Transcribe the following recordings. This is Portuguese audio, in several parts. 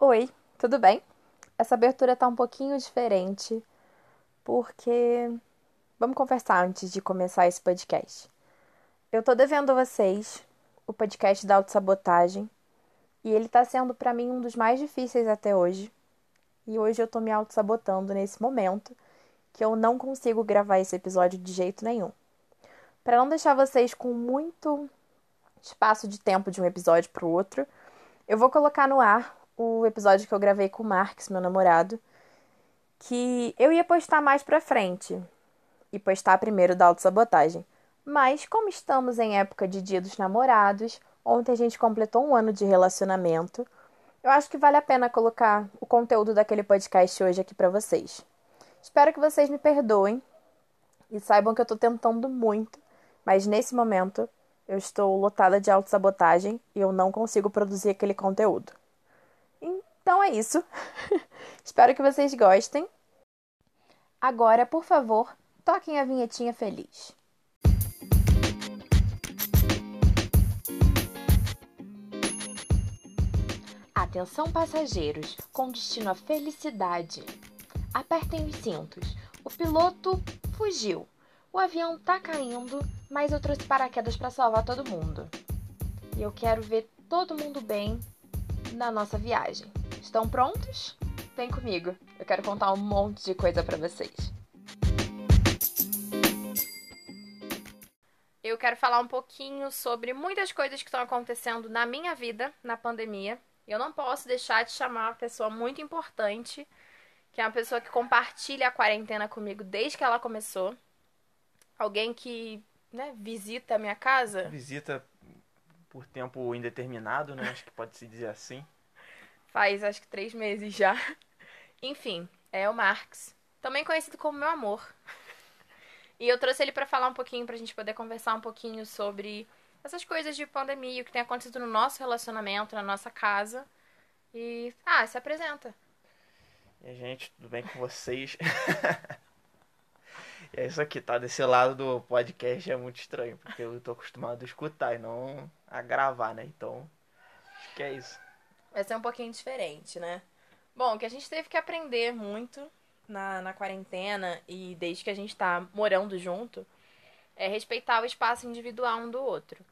Oi, tudo bem? Essa abertura tá um pouquinho diferente porque vamos conversar antes de começar esse podcast. Eu tô devendo a vocês o podcast da autossabotagem e ele tá sendo para mim um dos mais difíceis até hoje. E hoje eu tô me autossabotando nesse momento que eu não consigo gravar esse episódio de jeito nenhum. Para não deixar vocês com muito espaço de tempo de um episódio para o outro, eu vou colocar no ar o episódio que eu gravei com o Marx, meu namorado, que eu ia postar mais pra frente e postar primeiro da autossabotagem. Mas, como estamos em época de Dia dos Namorados, ontem a gente completou um ano de relacionamento, eu acho que vale a pena colocar o conteúdo daquele podcast hoje aqui para vocês. Espero que vocês me perdoem e saibam que eu tô tentando muito, mas nesse momento eu estou lotada de autossabotagem e eu não consigo produzir aquele conteúdo. Então é isso. Espero que vocês gostem. Agora, por favor, toquem a vinhetinha feliz. Atenção passageiros, com destino à felicidade. Apertem os cintos. O piloto fugiu. O avião tá caindo, mas eu trouxe paraquedas para salvar todo mundo. E eu quero ver todo mundo bem na nossa viagem. Estão prontos? Vem comigo. Eu quero contar um monte de coisa para vocês. Eu quero falar um pouquinho sobre muitas coisas que estão acontecendo na minha vida na pandemia. Eu não posso deixar de chamar uma pessoa muito importante, que é uma pessoa que compartilha a quarentena comigo desde que ela começou. Alguém que, né, visita a minha casa. Visita por tempo indeterminado, né? Acho que pode se dizer assim faz acho que três meses já. Enfim, é o Marx, também conhecido como meu amor. E eu trouxe ele para falar um pouquinho, pra gente poder conversar um pouquinho sobre essas coisas de pandemia, o que tem acontecido no nosso relacionamento, na nossa casa. E, ah, se apresenta. E a gente, tudo bem com vocês? e é isso aqui, tá? Desse lado do podcast é muito estranho, porque eu tô acostumado a escutar e não a gravar, né? Então, acho que é isso vai ser um pouquinho diferente, né? Bom, que a gente teve que aprender muito na, na quarentena e desde que a gente tá morando junto é respeitar o espaço individual um do outro.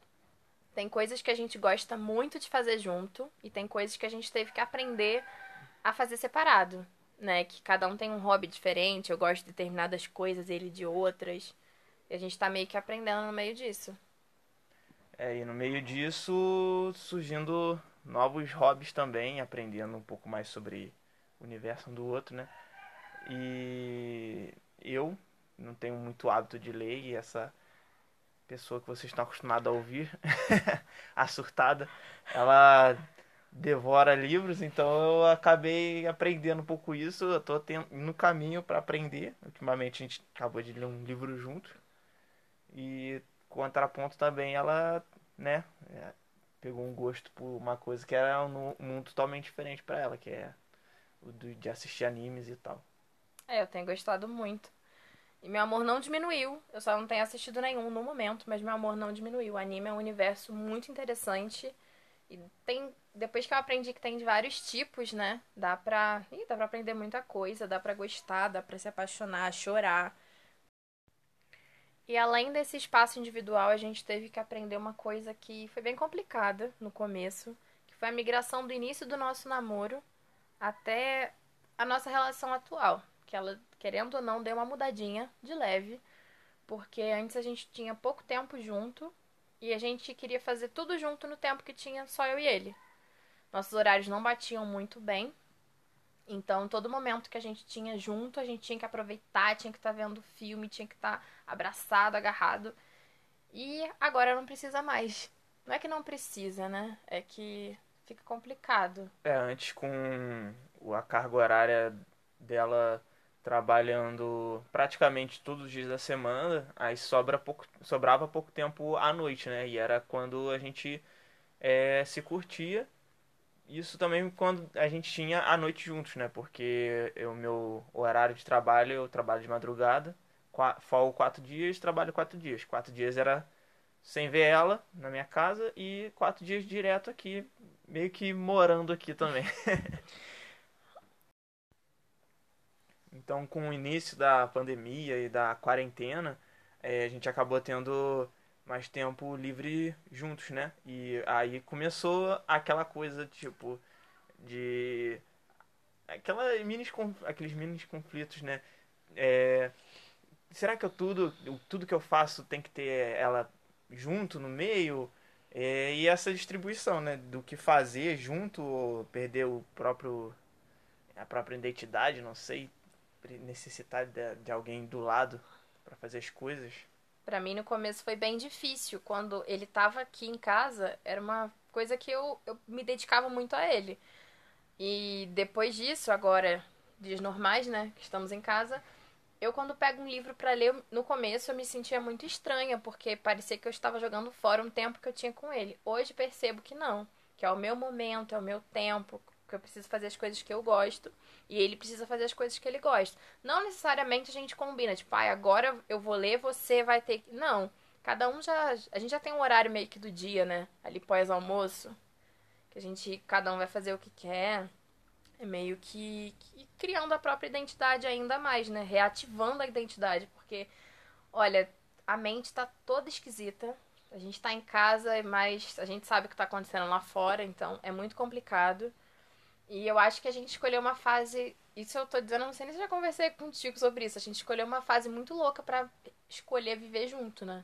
Tem coisas que a gente gosta muito de fazer junto e tem coisas que a gente teve que aprender a fazer separado, né? Que cada um tem um hobby diferente, eu gosto de determinadas coisas, ele de outras. E a gente tá meio que aprendendo no meio disso. É, e no meio disso surgindo novos hobbies também, aprendendo um pouco mais sobre o universo um do outro, né? E eu não tenho muito hábito de ler e essa pessoa que vocês estão acostumados a ouvir, a surtada, ela devora livros, então eu acabei aprendendo um pouco isso, eu tô no caminho para aprender. Ultimamente a gente acabou de ler um livro junto. E contraponto também ela, né, pegou um gosto por uma coisa que era um mundo totalmente diferente para ela, que é o de assistir animes e tal. É, eu tenho gostado muito. E meu amor não diminuiu. Eu só não tenho assistido nenhum no momento, mas meu amor não diminuiu. O anime é um universo muito interessante. E tem. Depois que eu aprendi que tem de vários tipos, né? Dá pra. Ih, dá pra aprender muita coisa, dá pra gostar, dá pra se apaixonar, chorar. E além desse espaço individual, a gente teve que aprender uma coisa que foi bem complicada no começo, que foi a migração do início do nosso namoro até a nossa relação atual, que ela, querendo ou não, deu uma mudadinha de leve, porque antes a gente tinha pouco tempo junto e a gente queria fazer tudo junto no tempo que tinha só eu e ele. Nossos horários não batiam muito bem, então, todo momento que a gente tinha junto, a gente tinha que aproveitar, tinha que estar tá vendo filme, tinha que estar tá abraçado, agarrado. E agora não precisa mais. Não é que não precisa, né? É que fica complicado. É, antes com a carga horária dela trabalhando praticamente todos os dias da semana, aí sobra pouco, sobrava pouco tempo à noite, né? E era quando a gente é, se curtia isso também quando a gente tinha a noite juntos, né? Porque o meu horário de trabalho, eu trabalho de madrugada, folgo quatro dias, trabalho quatro dias. Quatro dias era sem ver ela na minha casa e quatro dias direto aqui meio que morando aqui também. então, com o início da pandemia e da quarentena, é, a gente acabou tendo mais tempo livre juntos, né? E aí começou aquela coisa, tipo, de. Aquela mini, aqueles mini conflitos, né? É, será que eu tudo, tudo que eu faço tem que ter ela junto no meio? É, e essa distribuição, né? Do que fazer junto ou perder o próprio. a própria identidade, não sei. Necessitar de, de alguém do lado para fazer as coisas. Para mim no começo foi bem difícil. Quando ele tava aqui em casa, era uma coisa que eu, eu me dedicava muito a ele. E depois disso, agora, dias normais, né, que estamos em casa, eu quando pego um livro para ler, no começo eu me sentia muito estranha, porque parecia que eu estava jogando fora um tempo que eu tinha com ele. Hoje percebo que não, que é o meu momento, é o meu tempo, que eu preciso fazer as coisas que eu gosto e ele precisa fazer as coisas que ele gosta. Não necessariamente a gente combina, tipo, ah, agora eu vou ler, você vai ter que. Não. Cada um já. A gente já tem um horário meio que do dia, né? Ali pós-almoço. Que a gente. Cada um vai fazer o que quer. É meio que, que criando a própria identidade ainda mais, né? Reativando a identidade. Porque, olha, a mente tá toda esquisita. A gente tá em casa, mas a gente sabe o que tá acontecendo lá fora, então é muito complicado. E eu acho que a gente escolheu uma fase. Isso eu tô dizendo, não sei nem se já conversei contigo sobre isso. A gente escolheu uma fase muito louca para escolher viver junto, né?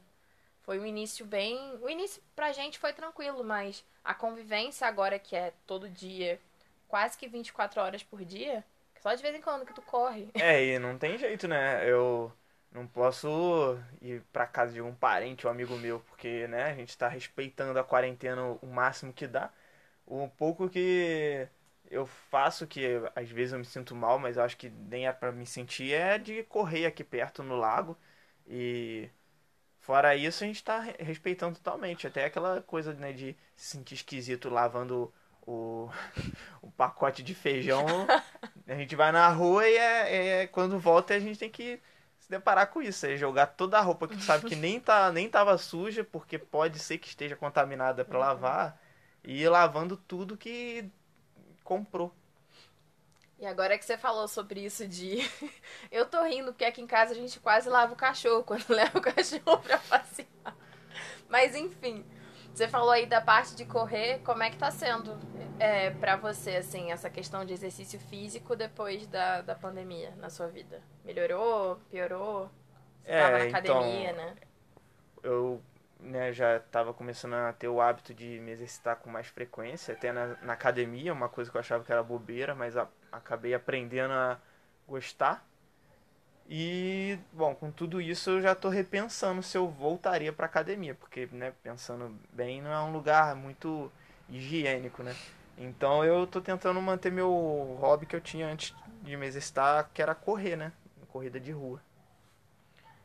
Foi um início bem. O início pra gente foi tranquilo, mas a convivência agora que é todo dia, quase que 24 horas por dia, só de vez em quando que tu corre. É, e não tem jeito, né? Eu não posso ir pra casa de um parente ou amigo meu, porque, né, a gente tá respeitando a quarentena o máximo que dá. O pouco que eu faço que às vezes eu me sinto mal, mas eu acho que nem é para me sentir é de correr aqui perto no lago. E fora isso a gente tá respeitando totalmente, até aquela coisa né, de se sentir esquisito lavando o, o pacote de feijão, a gente vai na rua e é, é, quando volta a gente tem que se deparar com isso, é jogar toda a roupa que tu sabe que nem tá nem tava suja, porque pode ser que esteja contaminada para lavar, e ir lavando tudo que comprou. E agora que você falou sobre isso de. eu tô rindo, porque aqui em casa a gente quase lava o cachorro quando leva o cachorro pra passear. Mas enfim, você falou aí da parte de correr, como é que tá sendo é, para você, assim, essa questão de exercício físico depois da, da pandemia na sua vida? Melhorou? Piorou? Você é, tava na academia, então, né? Eu né, já estava começando a ter o hábito de me exercitar com mais frequência, até na, na academia, uma coisa que eu achava que era bobeira, mas a, acabei aprendendo a gostar. E, bom, com tudo isso eu já estou repensando se eu voltaria para academia, porque, né, pensando bem, não é um lugar muito higiênico, né? Então eu estou tentando manter meu hobby que eu tinha antes de me exercitar, que era correr, né? Corrida de rua.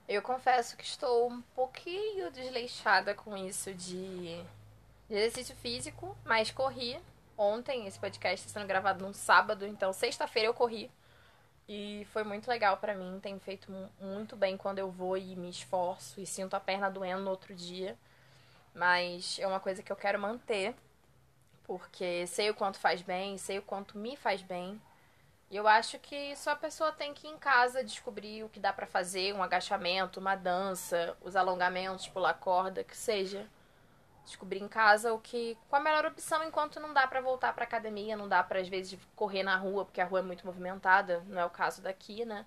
Eu confesso que estou um pouquinho desleixada com isso de, de exercício físico, mas corri. Ontem esse podcast está sendo gravado num sábado, então sexta-feira eu corri. E foi muito legal para mim, tem feito muito bem quando eu vou e me esforço e sinto a perna doendo no outro dia. Mas é uma coisa que eu quero manter, porque sei o quanto faz bem, sei o quanto me faz bem. E eu acho que só a pessoa tem que ir em casa descobrir o que dá para fazer, um agachamento, uma dança, os alongamentos, pular corda, que seja. Descobrir em casa o que qual a melhor opção enquanto não dá para voltar para academia, não dá para às vezes correr na rua, porque a rua é muito movimentada, não é o caso daqui, né?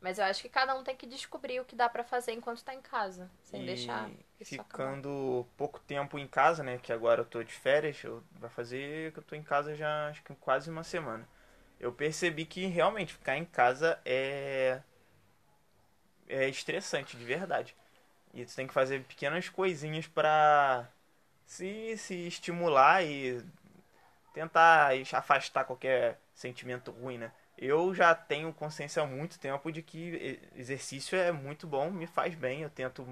Mas eu acho que cada um tem que descobrir o que dá para fazer enquanto tá em casa, sem e deixar ficando pouco tempo em casa, né, que agora eu tô de férias, eu vai fazer que eu tô em casa já acho que quase uma semana eu percebi que realmente ficar em casa é é estressante de verdade. E tu tem que fazer pequenas coisinhas para se, se estimular e tentar afastar qualquer sentimento ruim, né? Eu já tenho consciência há muito tempo de que exercício é muito bom, me faz bem. Eu tento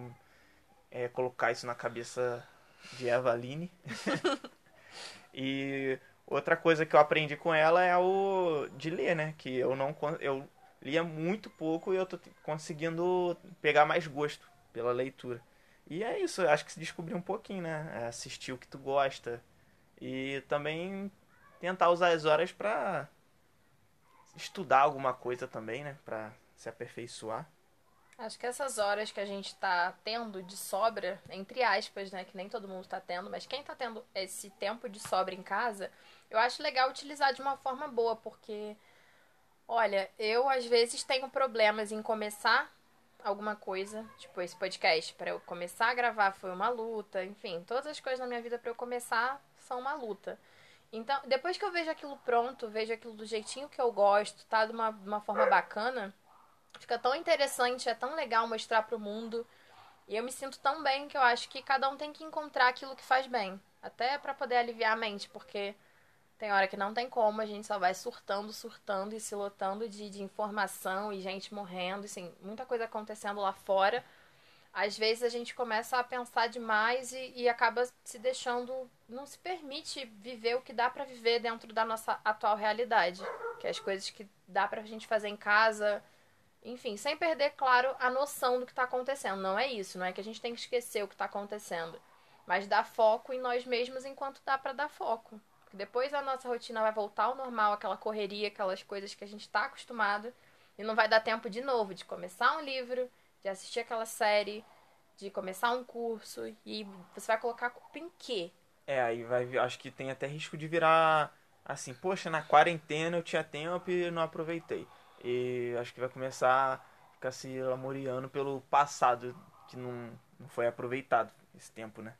é, colocar isso na cabeça de Evaline. e Outra coisa que eu aprendi com ela é o de ler, né? Que eu não eu lia muito pouco e eu tô conseguindo pegar mais gosto pela leitura. E é isso, acho que se descobrir um pouquinho, né? Assistir o que tu gosta E também tentar usar as horas para estudar alguma coisa também, né? Pra se aperfeiçoar. Acho que essas horas que a gente tá tendo de sobra, entre aspas, né? Que nem todo mundo tá tendo, mas quem tá tendo esse tempo de sobra em casa, eu acho legal utilizar de uma forma boa, porque, olha, eu às vezes tenho problemas em começar alguma coisa, tipo esse podcast, para eu começar a gravar foi uma luta, enfim, todas as coisas na minha vida para eu começar são uma luta. Então, depois que eu vejo aquilo pronto, vejo aquilo do jeitinho que eu gosto, tá de uma, de uma forma bacana, Fica tão interessante, é tão legal mostrar pro mundo. E eu me sinto tão bem que eu acho que cada um tem que encontrar aquilo que faz bem. Até para poder aliviar a mente, porque tem hora que não tem como, a gente só vai surtando, surtando e se lotando de, de informação e gente morrendo, assim, muita coisa acontecendo lá fora. Às vezes a gente começa a pensar demais e, e acaba se deixando, não se permite viver o que dá para viver dentro da nossa atual realidade, que é as coisas que dá pra gente fazer em casa, enfim, sem perder, claro, a noção do que está acontecendo. Não é isso, não é que a gente tem que esquecer o que está acontecendo. Mas dar foco em nós mesmos enquanto dá para dar foco. Depois a nossa rotina vai voltar ao normal, aquela correria, aquelas coisas que a gente está acostumado. E não vai dar tempo de novo de começar um livro, de assistir aquela série, de começar um curso. E você vai colocar culpa em quê? É, aí vai. Acho que tem até risco de virar assim, poxa, na quarentena eu tinha tempo e não aproveitei. E acho que vai começar a ficar se lamuriando pelo passado, que não, não foi aproveitado esse tempo, né?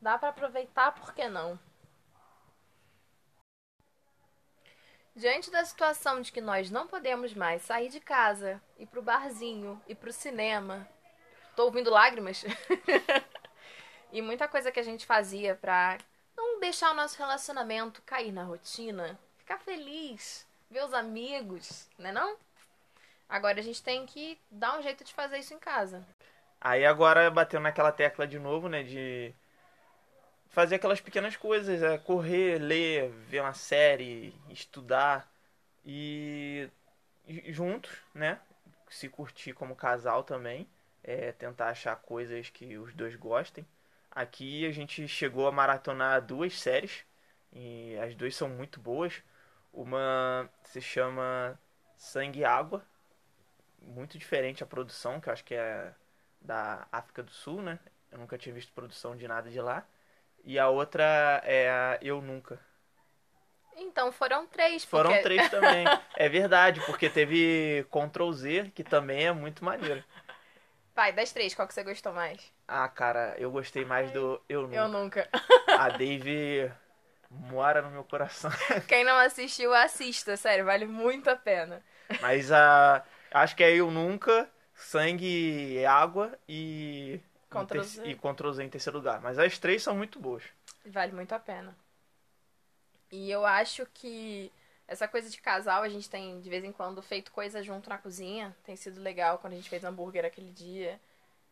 Dá para aproveitar, por que não? Diante da situação de que nós não podemos mais sair de casa, ir pro barzinho, ir pro cinema, tô ouvindo lágrimas. e muita coisa que a gente fazia pra não deixar o nosso relacionamento cair na rotina, ficar feliz, ver os amigos, né não? Agora a gente tem que dar um jeito de fazer isso em casa. Aí agora bateu naquela tecla de novo, né, de fazer aquelas pequenas coisas, é correr, ler, ver uma série, estudar e juntos, né, se curtir como casal também, é, tentar achar coisas que os dois gostem. Aqui a gente chegou a maratonar duas séries e as duas são muito boas. Uma se chama Sangue e Água. Muito diferente a produção, que eu acho que é da África do Sul, né? Eu nunca tinha visto produção de nada de lá. E a outra é a Eu Nunca. Então foram três. Porque... Foram três também. é verdade, porque teve Ctrl Z, que também é muito maneiro. Pai, das três, qual que você gostou mais? Ah, cara, eu gostei mais do Eu Nunca. Eu Nunca. a Dave mora no meu coração. Quem não assistiu, assista, sério, vale muito a pena. Mas a. Uh, acho que é Eu Nunca, Sangue, Água e. Ctrl Z. E Ctrl Z em terceiro lugar. Mas as três são muito boas. Vale muito a pena. E eu acho que essa coisa de casal, a gente tem de vez em quando feito coisa junto na cozinha. Tem sido legal quando a gente fez hambúrguer aquele dia.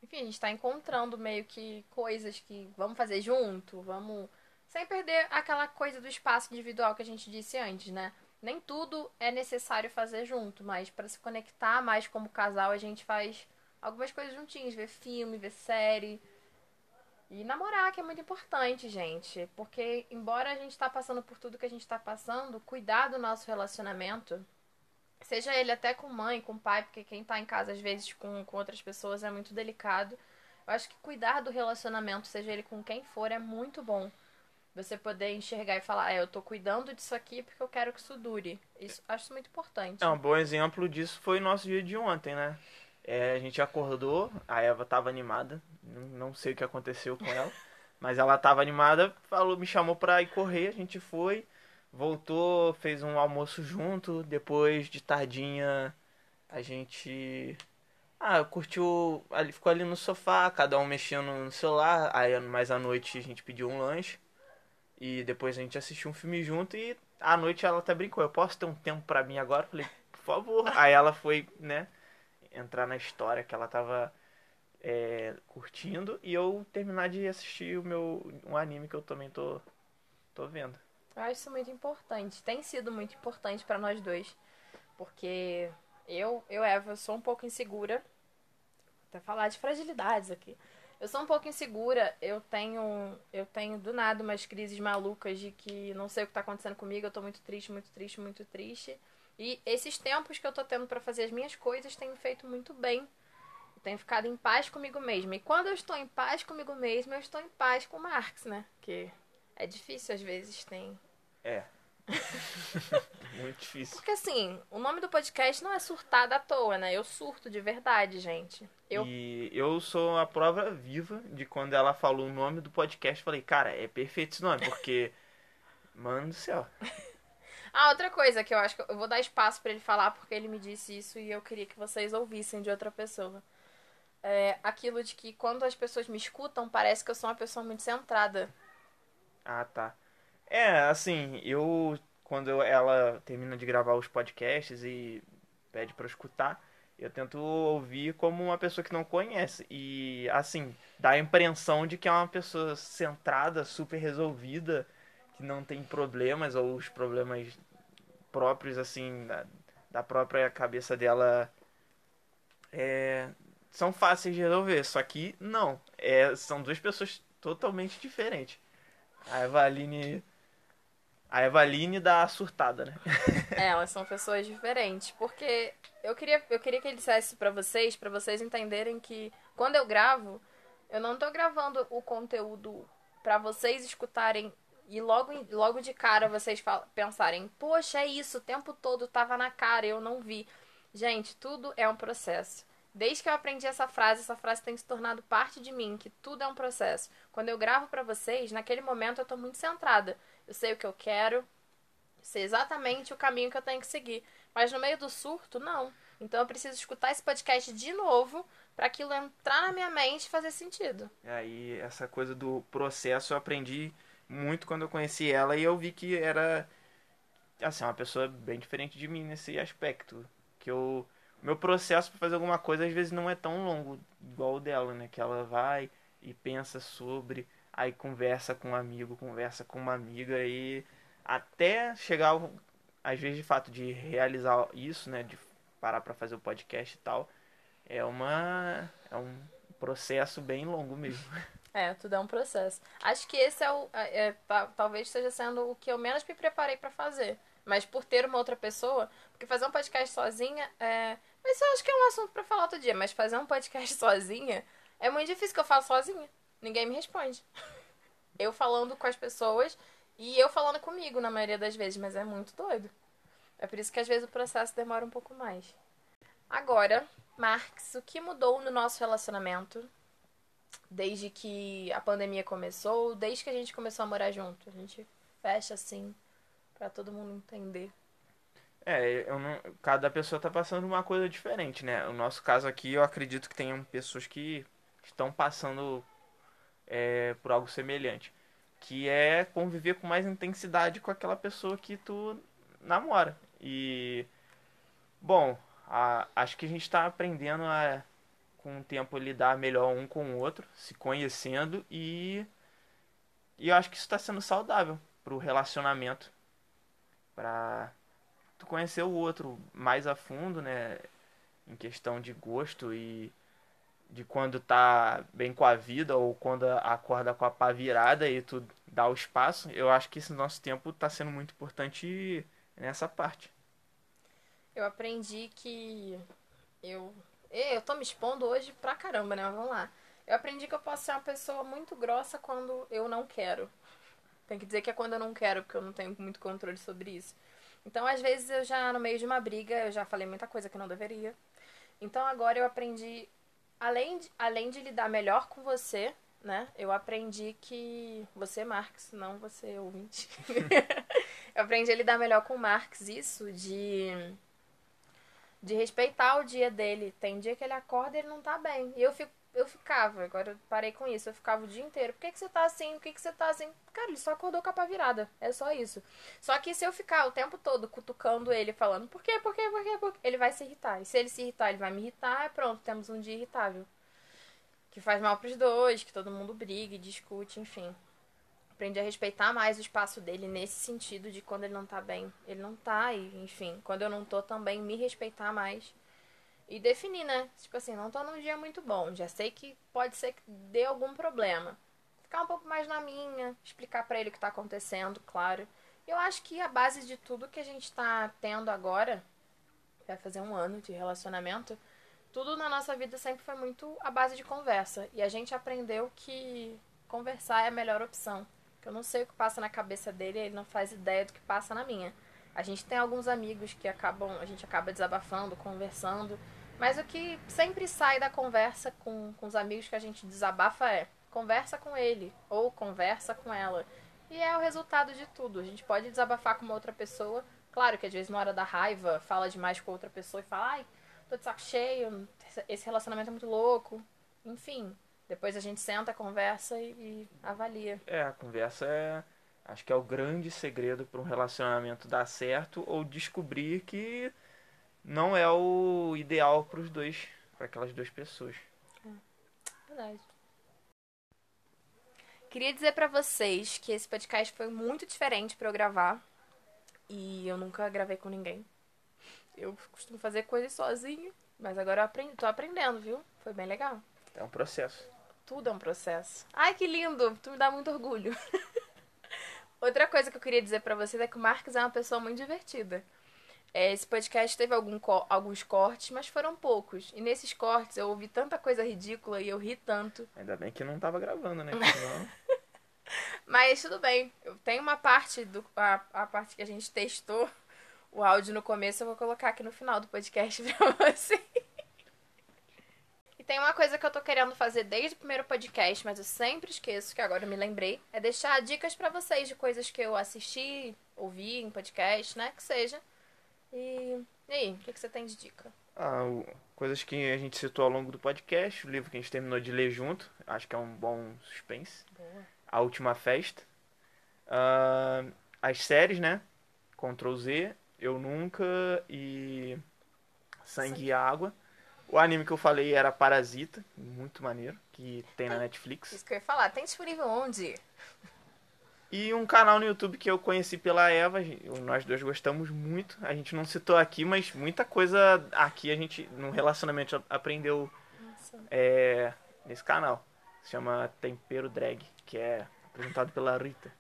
Enfim, a gente tá encontrando meio que coisas que vamos fazer junto, vamos sem perder aquela coisa do espaço individual que a gente disse antes, né? Nem tudo é necessário fazer junto, mas para se conectar mais como casal, a gente faz algumas coisas juntinhos, ver filme, ver série. E namorar, que é muito importante, gente. Porque, embora a gente tá passando por tudo que a gente tá passando, cuidar do nosso relacionamento, seja ele até com mãe, com pai, porque quem tá em casa às vezes com, com outras pessoas é muito delicado. Eu acho que cuidar do relacionamento, seja ele com quem for, é muito bom. Você poder enxergar e falar, é, eu tô cuidando disso aqui porque eu quero que isso dure. Isso acho muito importante. É, um bom exemplo disso foi o nosso dia de ontem, né? É, a gente acordou, a Eva tava animada, não sei o que aconteceu com ela, mas ela tava animada, falou, me chamou pra ir correr, a gente foi, voltou, fez um almoço junto, depois de tardinha a gente ah, curtiu, ali ficou ali no sofá, cada um mexendo no celular, aí mais à noite a gente pediu um lanche. E depois a gente assistiu um filme junto e à noite ela até brincou, eu posso ter um tempo para mim agora? Eu falei, por favor. Aí ela foi, né, entrar na história que ela tava é, curtindo e eu terminar de assistir o meu um anime que eu também tô tô vendo. Eu acho isso muito importante. Tem sido muito importante para nós dois. Porque eu, eu, Eva, sou um pouco insegura. Até falar de fragilidades aqui. Eu sou um pouco insegura, eu tenho eu tenho do nada umas crises malucas de que não sei o que tá acontecendo comigo, eu tô muito triste, muito triste, muito triste. E esses tempos que eu tô tendo para fazer as minhas coisas têm me feito muito bem. Eu tenho ficado em paz comigo mesma. E quando eu estou em paz comigo mesma, eu estou em paz com o Marx, né? Que é difícil às vezes, tem. É. Muito difícil. Porque assim, o nome do podcast não é surtada à toa, né? Eu surto de verdade, gente. Eu... E eu sou a prova viva de quando ela falou o nome do podcast, falei, cara, é perfeito esse nome, porque. Mano do céu. ah, outra coisa que eu acho que eu vou dar espaço para ele falar, porque ele me disse isso e eu queria que vocês ouvissem de outra pessoa. É aquilo de que quando as pessoas me escutam, parece que eu sou uma pessoa muito centrada. Ah, tá. É, assim, eu quando ela termina de gravar os podcasts e pede para escutar, eu tento ouvir como uma pessoa que não conhece e assim, dá a impressão de que é uma pessoa centrada, super resolvida, que não tem problemas ou os problemas próprios assim da, da própria cabeça dela é, são fáceis de resolver, só que não, é, são duas pessoas totalmente diferentes. A Evaline a Evaline da surtada, né? é, elas são pessoas diferentes. Porque eu queria, eu queria que ele dissesse para vocês, para vocês entenderem que quando eu gravo, eu não tô gravando o conteúdo para vocês escutarem e logo, logo de cara vocês pensarem, poxa, é isso, o tempo todo tava na cara, eu não vi. Gente, tudo é um processo. Desde que eu aprendi essa frase, essa frase tem se tornado parte de mim, que tudo é um processo. Quando eu gravo para vocês, naquele momento eu tô muito centrada eu sei o que eu quero, sei exatamente o caminho que eu tenho que seguir. Mas no meio do surto, não. Então eu preciso escutar esse podcast de novo para aquilo entrar na minha mente e fazer sentido. Aí essa coisa do processo eu aprendi muito quando eu conheci ela e eu vi que era assim, uma pessoa bem diferente de mim nesse aspecto, que eu meu processo para fazer alguma coisa às vezes não é tão longo igual o dela, né, que ela vai e pensa sobre aí conversa com um amigo, conversa com uma amiga e até chegar às vezes de fato de realizar isso, né, de parar para fazer o podcast e tal, é uma é um processo bem longo mesmo. É, tudo é um processo. Acho que esse é o é, é, talvez esteja sendo o que eu menos me preparei para fazer. Mas por ter uma outra pessoa, porque fazer um podcast sozinha é. Mas eu acho que é um assunto para falar outro dia, mas fazer um podcast sozinha é muito difícil que eu faço sozinha ninguém me responde. Eu falando com as pessoas e eu falando comigo na maioria das vezes, mas é muito doido. É por isso que às vezes o processo demora um pouco mais. Agora, Marx, o que mudou no nosso relacionamento desde que a pandemia começou, desde que a gente começou a morar junto? A gente fecha assim para todo mundo entender. É, não, cada pessoa tá passando uma coisa diferente, né? O nosso caso aqui, eu acredito que tenham pessoas que estão passando é, por algo semelhante. Que é conviver com mais intensidade com aquela pessoa que tu namora. E, bom, a, acho que a gente está aprendendo a, com o tempo, lidar melhor um com o outro, se conhecendo e, e eu acho que isso está sendo saudável para o relacionamento. Para tu conhecer o outro mais a fundo, né? Em questão de gosto e de quando tá bem com a vida ou quando acorda com a pá virada e tu dá o espaço, eu acho que esse nosso tempo tá sendo muito importante nessa parte. Eu aprendi que eu eu tô me expondo hoje pra caramba, né? Mas vamos lá. Eu aprendi que eu posso ser uma pessoa muito grossa quando eu não quero. Tem que dizer que é quando eu não quero, porque eu não tenho muito controle sobre isso. Então, às vezes, eu já, no meio de uma briga, eu já falei muita coisa que não deveria. Então, agora eu aprendi além de, além de lidar melhor com você, né? Eu aprendi que. Você, Marx, não você, ouvinte. eu aprendi a lidar melhor com o Marx, isso de. De respeitar o dia dele. Tem dia que ele acorda e ele não tá bem. E eu fico eu ficava, agora eu parei com isso, eu ficava o dia inteiro. Por que, que você tá assim? Por que, que você tá assim? Cara, ele só acordou com a pá virada. É só isso. Só que se eu ficar o tempo todo cutucando ele, falando por quê, por quê, por quê, por quê, ele vai se irritar. E se ele se irritar, ele vai me irritar, pronto, temos um dia irritável. Que faz mal pros dois, que todo mundo briga e discute, enfim. Aprendi a respeitar mais o espaço dele nesse sentido de quando ele não tá bem. Ele não tá, e enfim, quando eu não tô também, me respeitar mais E definir, né? Tipo assim, não tô num dia muito bom, já sei que pode ser que dê algum problema. Ficar um pouco mais na minha, explicar para ele o que tá acontecendo, claro. Eu acho que a base de tudo que a gente tá tendo agora, vai fazer um ano de relacionamento, tudo na nossa vida sempre foi muito a base de conversa. E a gente aprendeu que conversar é a melhor opção. Que eu não sei o que passa na cabeça dele, ele não faz ideia do que passa na minha. A gente tem alguns amigos que acabam, a gente acaba desabafando, conversando, mas o que sempre sai da conversa com, com os amigos que a gente desabafa é conversa com ele ou conversa com ela. E é o resultado de tudo. A gente pode desabafar com uma outra pessoa. Claro que às vezes na hora da raiva fala demais com outra pessoa e fala, ai, tô de saco cheio, esse relacionamento é muito louco. Enfim, depois a gente senta, conversa e, e avalia. É, a conversa é. Acho que é o grande segredo para um relacionamento dar certo ou descobrir que não é o ideal para os dois, para aquelas duas pessoas. É, verdade. Queria dizer para vocês que esse podcast foi muito diferente para eu gravar e eu nunca gravei com ninguém. Eu costumo fazer coisas sozinho, mas agora eu aprendi, tô aprendendo, viu? Foi bem legal. É um processo. Tudo é um processo. Ai, que lindo! Tu me dá muito orgulho. Outra coisa que eu queria dizer para vocês é que o Marcos é uma pessoa muito divertida. É, esse podcast teve algum, alguns cortes, mas foram poucos. E nesses cortes eu ouvi tanta coisa ridícula e eu ri tanto. Ainda bem que não tava gravando, né? mas tudo bem. Eu tenho uma parte do a, a parte que a gente testou o áudio no começo, eu vou colocar aqui no final do podcast pra você. E tem uma coisa que eu tô querendo fazer desde o primeiro podcast, mas eu sempre esqueço, que agora eu me lembrei, é deixar dicas para vocês de coisas que eu assisti, ouvi em podcast, né, que seja e, e aí, o que, que você tem de dica? Ah, o, coisas que a gente citou ao longo do podcast, o livro que a gente terminou de ler junto, acho que é um bom suspense. Boa. A Última Festa. Uh, as séries, né? Ctrl Z, Eu Nunca e Sangue Sim. e Água. O anime que eu falei era Parasita, muito maneiro, que tem na Netflix. Isso que eu ia falar, tem disponível onde? E um canal no YouTube que eu conheci pela Eva, nós dois gostamos muito. A gente não citou aqui, mas muita coisa aqui a gente, no relacionamento, aprendeu é, nesse canal. Se chama Tempero Drag, que é apresentado pela Rita.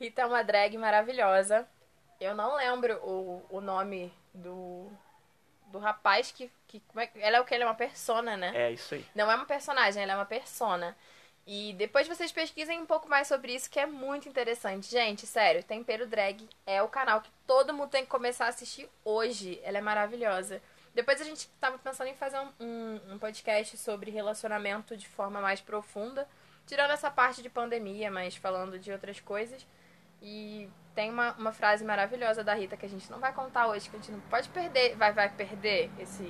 Rita é uma drag maravilhosa. Eu não lembro o, o nome do, do rapaz que. que como é, ela é o que? Ela é uma persona, né? É, isso aí. Não é uma personagem, ela é uma persona. E depois vocês pesquisem um pouco mais sobre isso, que é muito interessante. Gente, sério, Tempero Drag é o canal que todo mundo tem que começar a assistir hoje. Ela é maravilhosa. Depois a gente tava pensando em fazer um, um, um podcast sobre relacionamento de forma mais profunda. Tirando essa parte de pandemia, mas falando de outras coisas. E tem uma, uma frase maravilhosa da Rita que a gente não vai contar hoje, que a gente não pode perder. Vai, vai perder esse.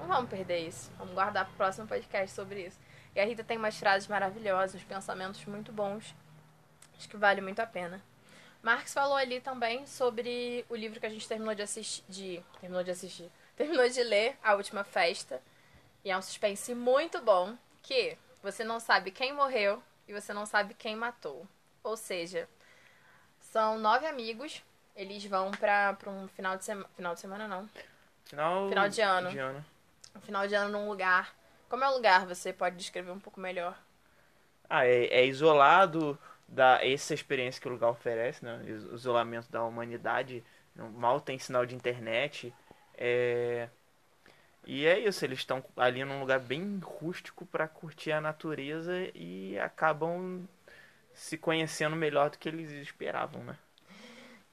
Não vamos perder isso. Vamos guardar pro próximo podcast sobre isso. E a Rita tem umas frases maravilhosas, pensamentos muito bons. Acho que vale muito a pena. Marx falou ali também sobre o livro que a gente terminou de assistir. De, terminou de assistir. Terminou de ler, A Última Festa. E é um suspense muito bom. Que você não sabe quem morreu e você não sabe quem matou. Ou seja, são nove amigos. Eles vão pra, pra um final de semana. Final de semana não. Final, final de ano. De ano. Um final de ano num lugar como é o lugar? Você pode descrever um pouco melhor? Ah, é, é isolado da essa experiência que o lugar oferece, né? O isolamento da humanidade. Mal tem sinal de internet. É... E é isso, eles estão ali num lugar bem rústico para curtir a natureza e acabam se conhecendo melhor do que eles esperavam, né?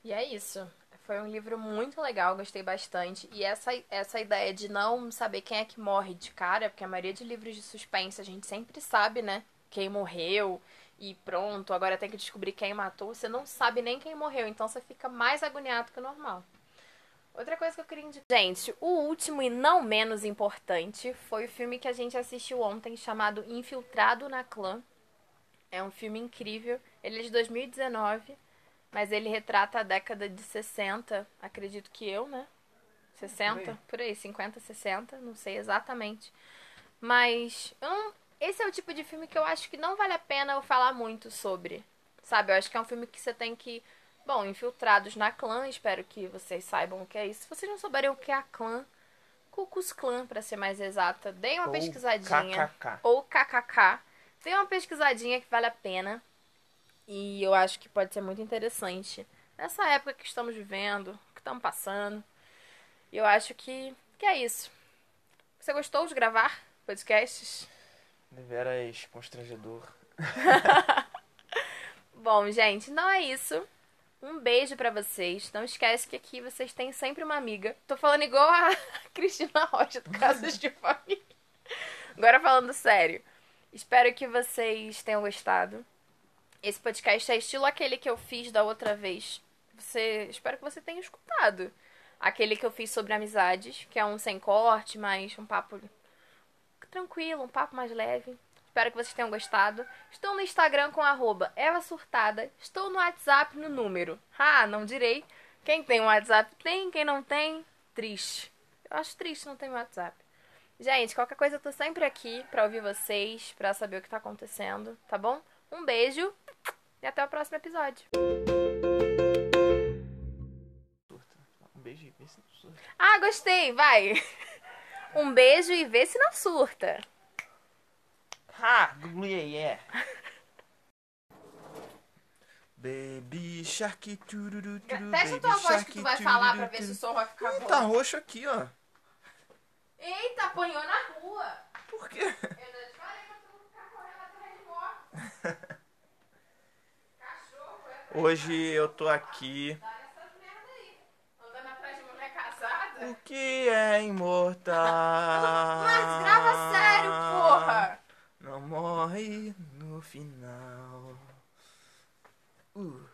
E é isso. Foi um livro muito legal, gostei bastante. E essa, essa ideia de não saber quem é que morre de cara, porque a maioria de livros de suspense a gente sempre sabe, né? Quem morreu e pronto, agora tem que descobrir quem matou. Você não sabe nem quem morreu, então você fica mais agoniado que o normal. Outra coisa que eu queria indicar. Gente, o último e não menos importante foi o filme que a gente assistiu ontem chamado Infiltrado na Clã. É um filme incrível. Ele é de 2019. Mas ele retrata a década de 60, acredito que eu, né? 60, por aí, por aí 50, 60, não sei exatamente. Mas não, esse é o tipo de filme que eu acho que não vale a pena eu falar muito sobre. Sabe? Eu acho que é um filme que você tem que. Bom, infiltrados na clã, espero que vocês saibam o que é isso. Se vocês não souberem o que é a clã, Cucus Clan, pra ser mais exata. Dei uma Ou pesquisadinha. KKK. Ou KKK. Dei uma pesquisadinha que vale a pena. E eu acho que pode ser muito interessante. Nessa época que estamos vivendo, que estamos passando. E eu acho que, que é isso. Você gostou de gravar podcasts? Deveras constrangedor. Bom, gente, então é isso. Um beijo pra vocês. Não esquece que aqui vocês têm sempre uma amiga. Tô falando igual a Cristina Rocha do Casas de Família. Agora falando sério. Espero que vocês tenham gostado. Esse podcast é estilo aquele que eu fiz da outra vez. Você, espero que você tenha escutado. Aquele que eu fiz sobre amizades, que é um sem corte, mas um papo tranquilo, um papo mais leve. Espero que vocês tenham gostado. Estou no Instagram com arroba Eva Surtada. Estou no WhatsApp no número. Ah, não direi. Quem tem um WhatsApp tem, quem não tem, triste. Eu acho triste não ter um WhatsApp. Gente, qualquer coisa eu tô sempre aqui pra ouvir vocês, pra saber o que tá acontecendo, tá bom? Um beijo e até o próximo episódio. Um beijo e vê se não surta. Ah, gostei, vai. Um beijo e vê se não surta. Ha! Google yeah. Baby Shark tururu tururu Testa a tua voz que tu vai falar pra ver se o som vai ficar bom. Tá roxo aqui, ó. Eita, apanhou na rua. Por quê? Correndo atrás de. Cachorro, é Hoje eu tô aqui. O que é imortal? Mas grava sério, porra! Não morre no final. Uh.